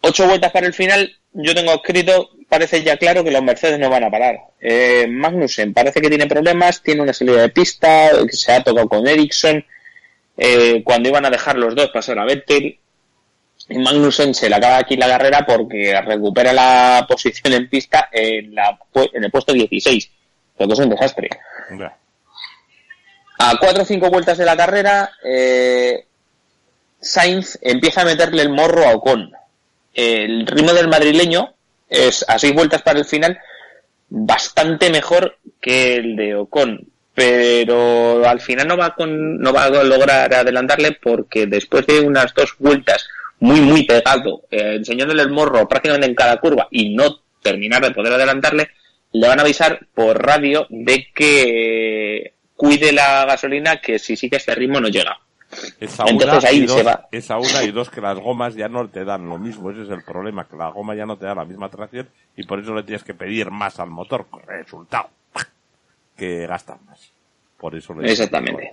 Speaker 2: Ocho vueltas para el final, yo tengo escrito, parece ya claro que los Mercedes no van a parar. Eh, Magnussen parece que tiene problemas, tiene una salida de pista, se ha tocado con Ericsson. Eh, cuando iban a dejar los dos pasar a Vettel, Magnussen se le acaba aquí la carrera porque recupera la posición en pista en, la, en el puesto 16, lo que es un desastre. A cuatro o cinco vueltas de la carrera, eh, Sainz empieza a meterle el morro a Ocon. El ritmo del madrileño es a seis vueltas para el final bastante mejor que el de Ocon, pero al final no va, con, no va a lograr adelantarle porque después de unas dos vueltas muy, muy pegado, eh, enseñándole el morro prácticamente en cada curva y no terminar de poder adelantarle, le van a avisar por radio de que cuide la gasolina que si sigue este ritmo no llega.
Speaker 1: Esa Entonces ahí se va. Esa una y dos que las gomas ya no te dan lo mismo, ese es el problema, que la goma ya no te da la misma tracción y por eso le tienes que pedir más al motor. Resultado, que gastas más. Por eso le
Speaker 2: Exactamente.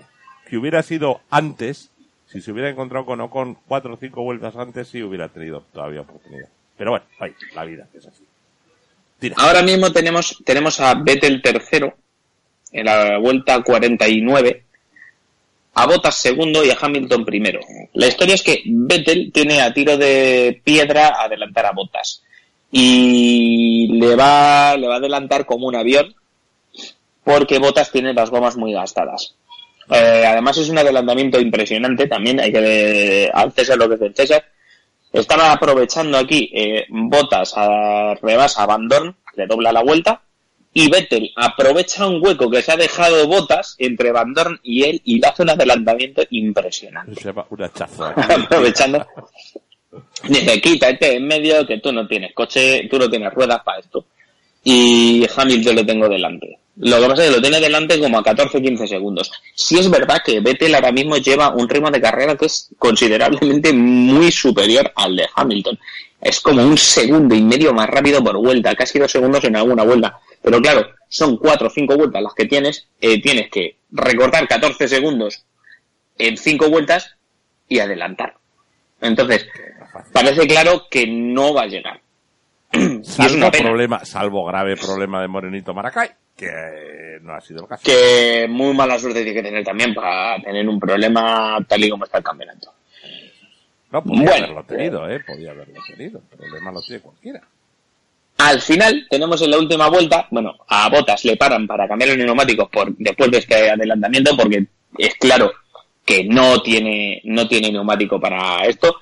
Speaker 1: Que hubiera sido antes, si se hubiera encontrado con Ocon cuatro o cinco vueltas antes, sí hubiera tenido todavía oportunidad. Pero bueno, ahí, la vida es así.
Speaker 2: Ahora mismo tenemos, tenemos a Vettel tercero en la vuelta 49, a Bottas segundo y a Hamilton primero. La historia es que Vettel tiene a tiro de piedra adelantar a Bottas y le va, le va a adelantar como un avión porque Bottas tiene las gomas muy gastadas. Eh, además es un adelantamiento impresionante, también hay que al César lo que es del César. Estaba aprovechando aquí eh, Botas a rebasa a Van Dorn, le dobla la vuelta, y Vettel aprovecha un hueco que se ha dejado Botas entre Van Dorn y él y le hace un adelantamiento impresionante. Aprovechando. Dice, quítate en medio que tú no tienes coche, tú no tienes ruedas para esto. Y Hamilton lo tengo delante. Lo que pasa es que lo tiene delante como a 14-15 segundos. Si es verdad que Vettel ahora mismo lleva un ritmo de carrera que es considerablemente muy superior al de Hamilton. Es como un segundo y medio más rápido por vuelta, casi dos segundos en alguna vuelta. Pero claro, son cuatro o cinco vueltas las que tienes, eh, tienes que recortar 14 segundos en cinco vueltas y adelantar. Entonces, parece claro que no va a llegar.
Speaker 1: Salvo, problema, salvo grave problema de Morenito Maracay que no ha sido el caso.
Speaker 2: Que muy mala suerte tiene que tener también para tener un problema tal y como está el campeonato.
Speaker 1: No, podía haberlo tenido, ¿eh? Podía haberlo tenido. El problema lo tiene cualquiera.
Speaker 2: Al final, tenemos en la última vuelta, bueno, a Botas le paran para cambiar los neumáticos por, después de este adelantamiento, porque es claro que no tiene, no tiene neumático para esto.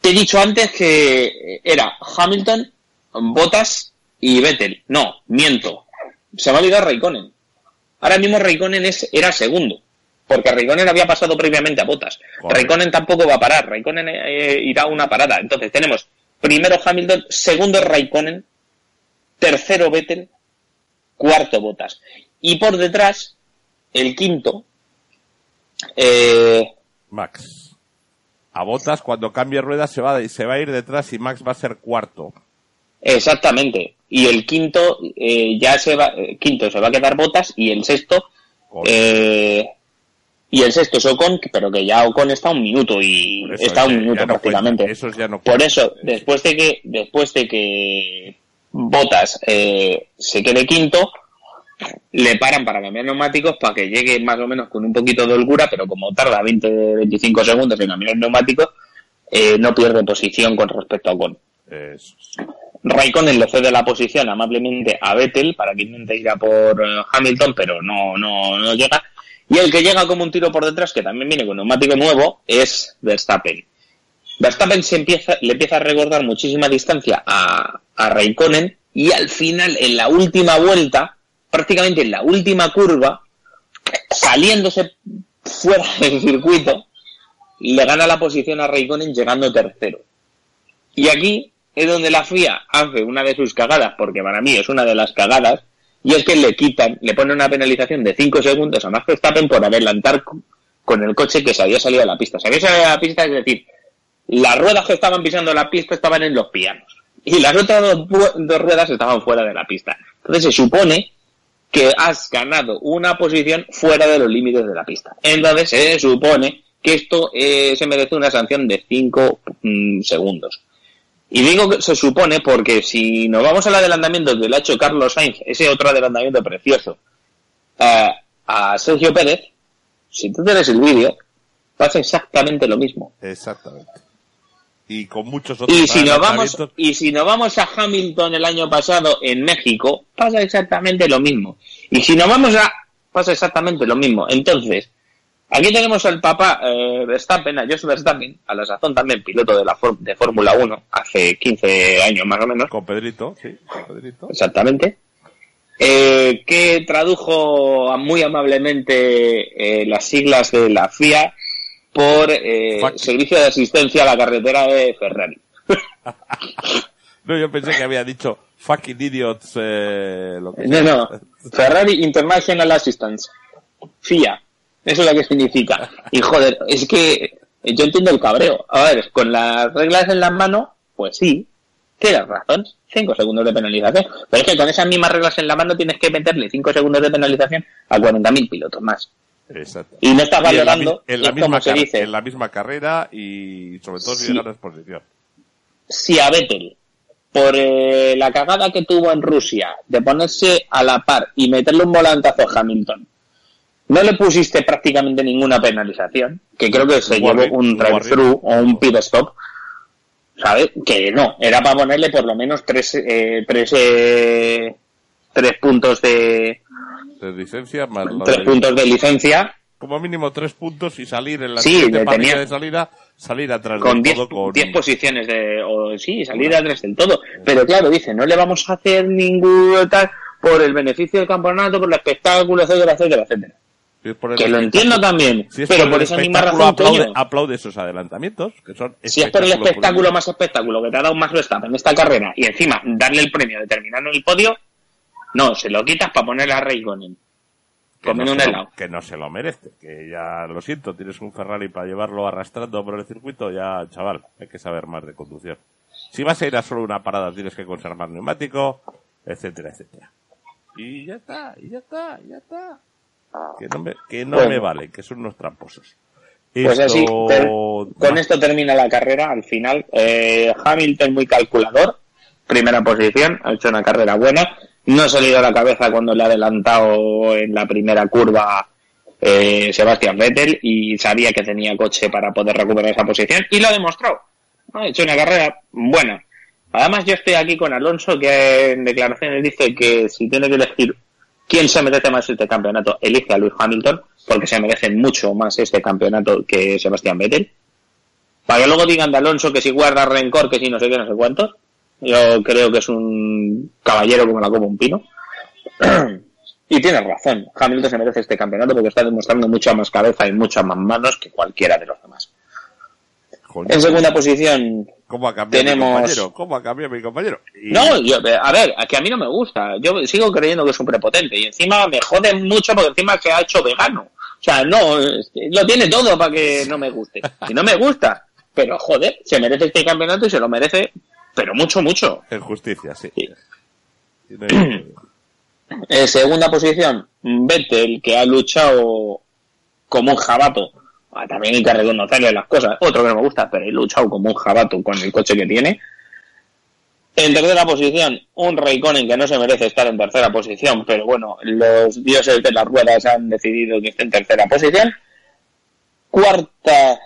Speaker 2: Te he dicho antes que era Hamilton, Botas y Vettel. No, miento se va a olvidar Raikkonen. Ahora mismo Raikkonen es, era segundo, porque Raikkonen había pasado previamente a Botas. Raikkonen tampoco va a parar, Raikkonen eh, irá a una parada. Entonces tenemos primero Hamilton, segundo Raikkonen, tercero Vettel, cuarto Botas. Y por detrás, el quinto, eh,
Speaker 1: Max. A Botas cuando cambie ruedas se va, se va a ir detrás y Max va a ser cuarto.
Speaker 2: Exactamente. Y el quinto eh, ya se va, eh, quinto se va a quedar botas y el sexto, eh, y el sexto es Ocon, pero que ya Ocon está un minuto y está un minuto prácticamente. Por eso, después de que, después de que Botas eh, se quede quinto, le paran para cambiar neumáticos para que llegue más o menos con un poquito de holgura, pero como tarda 20-25 segundos en cambiar el neumático, eh, no pierde posición con respecto a Ocon. Eso. Raikkonen le cede la posición amablemente a Vettel para que intente ir a por eh, Hamilton, pero no, no, no llega. Y el que llega como un tiro por detrás, que también viene con neumático nuevo, es Verstappen. Verstappen se empieza, le empieza a recordar muchísima distancia a, a Raikkonen y al final, en la última vuelta, prácticamente en la última curva, saliéndose fuera del circuito, le gana la posición a Raikkonen llegando tercero. Y aquí es donde la FIA hace una de sus cagadas, porque para mí es una de las cagadas, y es que le quitan, le ponen una penalización de 5 segundos a Max Verstappen por adelantar con el coche que se había salido a la pista. Se había salido a la pista, es decir, las ruedas que estaban pisando la pista estaban en los pianos y las otras dos, dos ruedas estaban fuera de la pista. Entonces se supone que has ganado una posición fuera de los límites de la pista. Entonces se supone que esto eh, se merece una sanción de 5 mm, segundos. Y digo que se supone porque si nos vamos al adelantamiento que le ha hecho Carlos Sainz, ese otro adelantamiento precioso, eh, a Sergio Pérez, si tú tienes el vídeo, pasa exactamente lo mismo.
Speaker 1: Exactamente. Y con muchos otros
Speaker 2: Y si nos vamos y si nos vamos a Hamilton el año pasado en México, pasa exactamente lo mismo. Y si nos vamos a pasa exactamente lo mismo. Entonces, aquí tenemos al papá eh, Verstappen, a Jos Verstappen, a la sazón también piloto de la de Fórmula 1 hace 15 años más o menos.
Speaker 1: Con Pedrito, sí, con Pedrito.
Speaker 2: Exactamente. Eh, que tradujo muy amablemente eh, las siglas de la FIA por eh. Servicio de Asistencia a la Carretera de Ferrari.
Speaker 1: No, yo pensé que había dicho fucking idiots, eh, lo que
Speaker 2: No,
Speaker 1: sea.
Speaker 2: no. Ferrari International Assistance. FIA. Eso es lo que significa. Y joder, es que yo entiendo el cabreo. A ver, con las reglas en las manos, pues sí, tienes razón. Cinco segundos de penalización. Pero es que con esas mismas reglas en la mano tienes que meterle cinco segundos de penalización a 40.000 pilotos más.
Speaker 1: Exacto.
Speaker 2: Y no estás
Speaker 1: Y en la,
Speaker 2: valorando,
Speaker 1: en la misma
Speaker 2: se dice,
Speaker 1: en la misma carrera y sobre todo si
Speaker 2: Sí.
Speaker 1: ganas posición.
Speaker 2: si a Vettel, por eh, la cagada que tuvo en Rusia de ponerse a la par y meterle un volantazo a Hamilton, no le pusiste prácticamente ninguna penalización, que creo que se llevó un drive-through o un pit stop, ¿sabes? Que no, era para ponerle por lo menos tres, eh, tres, eh, tres puntos de
Speaker 1: De licencia más la
Speaker 2: tres
Speaker 1: de-
Speaker 2: puntos de licencia.
Speaker 1: Como mínimo tres puntos y salir en la
Speaker 2: Sí,
Speaker 1: siguiente
Speaker 2: tenía-
Speaker 1: de salida, salir atrás
Speaker 2: con
Speaker 1: del
Speaker 2: 10
Speaker 1: todo con...
Speaker 2: 10 posiciones de o sí salir atrás del todo. Pero claro dice no le vamos a hacer ningún tal por el beneficio del campeonato por el espectáculo etcétera etcétera etcétera.
Speaker 1: Si el
Speaker 2: que lo entiendo también
Speaker 1: si es
Speaker 2: pero
Speaker 1: por
Speaker 2: por esa misma razón
Speaker 1: aplaude,
Speaker 2: coño,
Speaker 1: aplaude esos adelantamientos, que son
Speaker 2: si es por el espectáculo más espectáculo que te ha dado más Verstappen en esta carrera y encima darle el premio de terminar en el podio no se lo quitas para ponerle a Raikkonen comiendo
Speaker 1: no,
Speaker 2: un
Speaker 1: lo,
Speaker 2: helado
Speaker 1: que no se lo merece, que ya lo siento, tienes un Ferrari para llevarlo arrastrando por el circuito, ya chaval, hay que saber más de conducción. Si vas a ir a solo una parada tienes que conservar neumático, etcétera, etcétera. Y ya está, y ya está, y ya está. Que no me, que no
Speaker 2: Bueno.
Speaker 1: me vale, que son unos tramposos.
Speaker 2: Pues así,
Speaker 1: Esto-
Speaker 2: con esto termina la carrera al final. Eh, Hamilton muy calculador, primera posición, ha hecho una carrera buena. No ha salido a la cabeza cuando le ha adelantado en la primera curva eh, Sebastián Vettel y sabía que tenía coche para poder recuperar esa posición y lo ha demostrado. Ha hecho una carrera buena. Además, yo estoy aquí con Alonso que en declaraciones dice que si tiene que elegir quién se merece más este campeonato, elige a Luis Hamilton, porque se merece mucho más este campeonato que Sebastián Vettel. Para que luego digan de Alonso que si guarda rencor, que si no sé qué, no sé cuántos. Yo creo que es un caballero como la como un pino. y tienes razón, Hamilton se merece este campeonato porque está demostrando mucha más cabeza y muchas más manos que cualquiera de los demás. En segunda posición,
Speaker 1: ¿Cómo ha cambiado mi
Speaker 2: tenemos-
Speaker 1: compañero? ¿Cómo ha cambiado mi compañero? Y-
Speaker 2: No, yo, a ver, que a mí no me gusta. Yo sigo creyendo que es un prepotente y encima me jode mucho porque encima se ha hecho vegano. O sea, no, lo tiene todo para que no me guste. Y no me gusta. Pero joder, se merece este campeonato y se lo merece, pero mucho, mucho.
Speaker 1: En justicia, sí.
Speaker 2: Sí. En segunda posición, Vettel, que ha luchado como un jabato. Ah, También hay que reconocerle las cosas. Otro que no me gusta, pero ha luchado como un jabato con el coche que tiene. En tercera posición, un Raikkonen que no se merece estar en tercera posición, pero bueno, los dioses de las ruedas han decidido que esté en tercera posición. Cuarta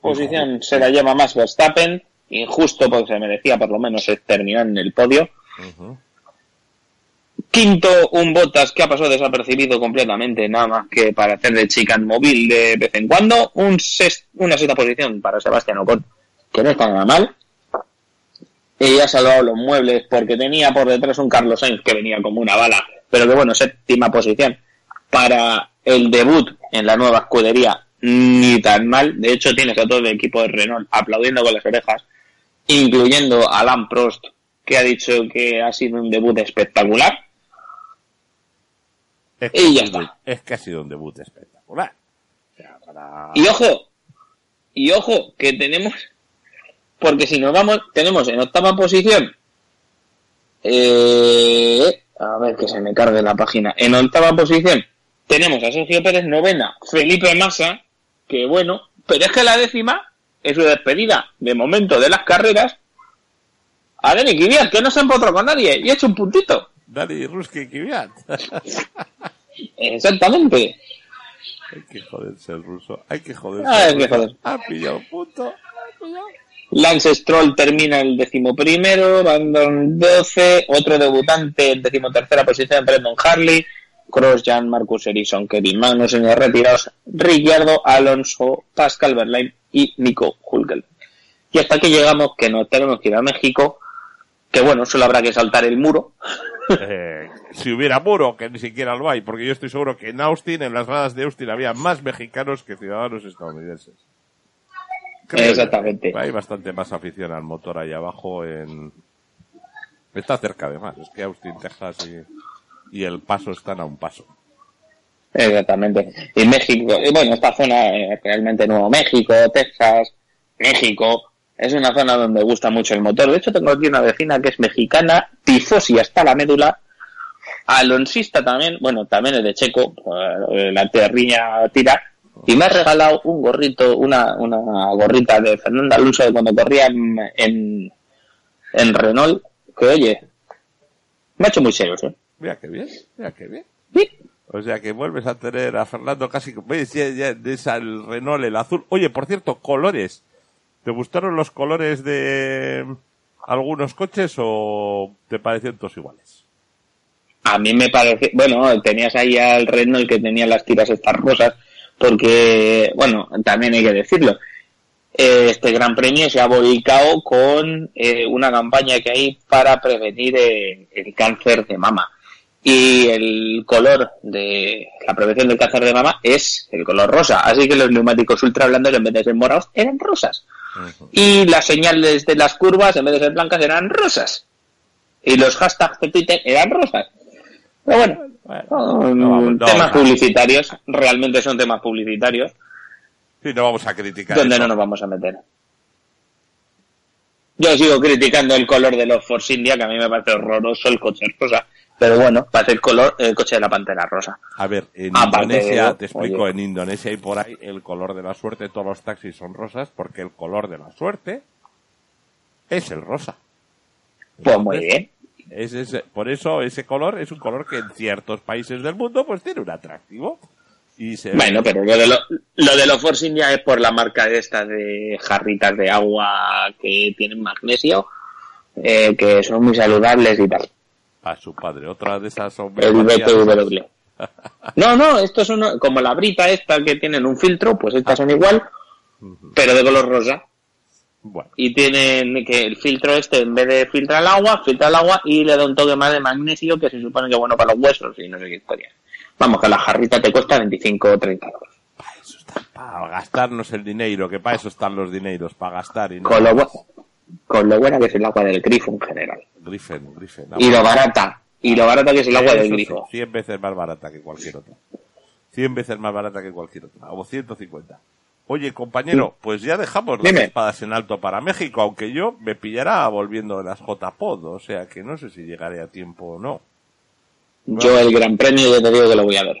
Speaker 2: posición se la lleva más Verstappen, injusto porque se merecía por lo menos terminar en el podio. Quinto, un Botas que ha pasado desapercibido completamente, nada más que para hacer de chican móvil de vez en cuando. Un ses- una sexta posición para Sebastián Ocon, que no está nada mal. Y ha salvado los muebles porque tenía por detrás un Carlos Sainz que venía como una bala. Pero que bueno, séptima posición para el debut en la nueva escudería, ni tan mal. De hecho, tienes a todo el equipo de Renault aplaudiendo con las orejas, incluyendo a Alan Prost, que ha dicho que ha sido un debut espectacular.
Speaker 1: Es
Speaker 2: Y ya está.
Speaker 1: Es que ha sido un debut espectacular. O sea, para-
Speaker 2: Y ojo, y ojo, que tenemos, porque si nos vamos, tenemos en octava posición, eh, a ver que se me cargue la página, en octava posición tenemos a Sergio Pérez, novena, Felipe Massa, que bueno, pero es que la décima es su despedida de momento de las carreras a Dani Kvyat, que no se empotró con nadie y ha hecho un puntito.
Speaker 1: Dani Ruski Kvyat.
Speaker 2: Exactamente.
Speaker 1: Hay que joderse el ruso. Hay que joderse.
Speaker 2: Ah, hay que joder.
Speaker 1: Ha pillado punto. Ha pillado.
Speaker 2: Lance Stroll termina el decimoprimero, Brandon 12, otro debutante en decimotercera posición, Brendan Harley, Cross, Jan, Marcus Ericsson, Kevin Magnussen y retirados, Ricciardo, Alonso, Pascal Verlaine y Nico Hulkel. Y hasta que llegamos, que nos tenemos que ir a México, que bueno, solo habrá que saltar el muro.
Speaker 1: Eh, si hubiera muro, que ni siquiera lo hay, porque yo estoy seguro que en Austin, en las gradas de Austin, había más mexicanos que ciudadanos estadounidenses. Creo.
Speaker 2: Exactamente.
Speaker 1: Hay bastante más afición al motor ahí abajo en... Está cerca además, es que Austin, Texas y, y El Paso están a un paso.
Speaker 2: Exactamente. Y México, bueno, esta zona, eh, realmente Nuevo México, Texas, México, es una zona donde gusta mucho el motor. De hecho, tengo aquí una vecina que es mexicana, tifosi hasta la médula, alonsista también, bueno, también es de Checo, eh, la terriña tira, y me ha regalado un gorrito, una, una gorrita de Fernando Alonso de cuando corría en, en, en Renault, que oye, me ha hecho muy serios, ¿eh?
Speaker 1: Mira qué bien, mira qué bien.
Speaker 2: Sí.
Speaker 1: O sea que vuelves a tener a Fernando casi, ves, ya, ya, de esa, el Renault, el azul. Oye, por cierto, colores. ¿Te gustaron los colores de algunos coches o te parecieron todos iguales?
Speaker 2: A mí me parece, bueno, tenías ahí al Renault que tenía las tiras estas rosas, porque, bueno, también hay que decirlo, eh, este Gran Premio se ha volcado con eh, una campaña que hay para prevenir eh, el cáncer de mama. Y el color de la prevención del cáncer de mama es el color rosa. Así que los neumáticos ultra blandos, en vez de ser morados, eran rosas. Y las señales de las curvas, en vez de ser blancas, eran rosas. Y los hashtags de Twitter eran rosas. Pero bueno,
Speaker 1: Bueno,
Speaker 2: son
Speaker 1: no vamos- no
Speaker 2: temas publicitarios, realmente son temas publicitarios,
Speaker 1: Sí, no vamos a criticar.
Speaker 2: donde
Speaker 1: eso.
Speaker 2: no nos vamos a meter. Yo sigo criticando el color de los Force India, que a mí me parece horroroso el coche rosa. Pero bueno, parece el color, el coche de la pantera rosa.
Speaker 1: A ver, en
Speaker 2: Aparte de
Speaker 1: Indonesia, te explico,
Speaker 2: oye.
Speaker 1: en Indonesia y por ahí, el color de la suerte, todos los taxis son rosas, porque el color de la suerte es el rosa.
Speaker 2: Pues muy bien.
Speaker 1: Es ese- por eso ese color es un color que en ciertos países del mundo pues tiene un atractivo. Y se
Speaker 2: Bueno, pero lo de, lo, lo de los Force India es por la marca de estas de jarritas de agua que tienen magnesio, eh, que son muy saludables y tal.
Speaker 1: A su padre. Otra de esas
Speaker 2: El. No, no, estos son como la brita esta que tienen un filtro, pues estas son igual, pero de color rosa.
Speaker 1: Bueno,
Speaker 2: Y tienen que el filtro este, en vez de filtrar el agua, filtra el agua y le da un toque más de magnesio que se supone que es bueno para los huesos y no sé qué historia. Vamos, que la jarrita te cuesta 25 o 30 euros.
Speaker 1: eso está para gastarnos el dinero, que para eso están los dineros, para gastar y no.
Speaker 2: Con lo, con lo buena que es el agua del grifo en general.
Speaker 1: Grifen, Grifen.
Speaker 2: Y lo barata. Y lo barata que es el agua del
Speaker 1: Eso sí,
Speaker 2: grifo.
Speaker 1: 100 veces más barata que cualquier otra. 100 veces más barata que cualquier otra. O 150. Oye, compañero, pues ya dejamos las
Speaker 2: Dime.
Speaker 1: espadas en alto para México, aunque yo me pillará volviendo de las JPod, o sea que no sé si llegaré a tiempo o no.
Speaker 2: Yo el gran premio ya te digo que lo voy a ver.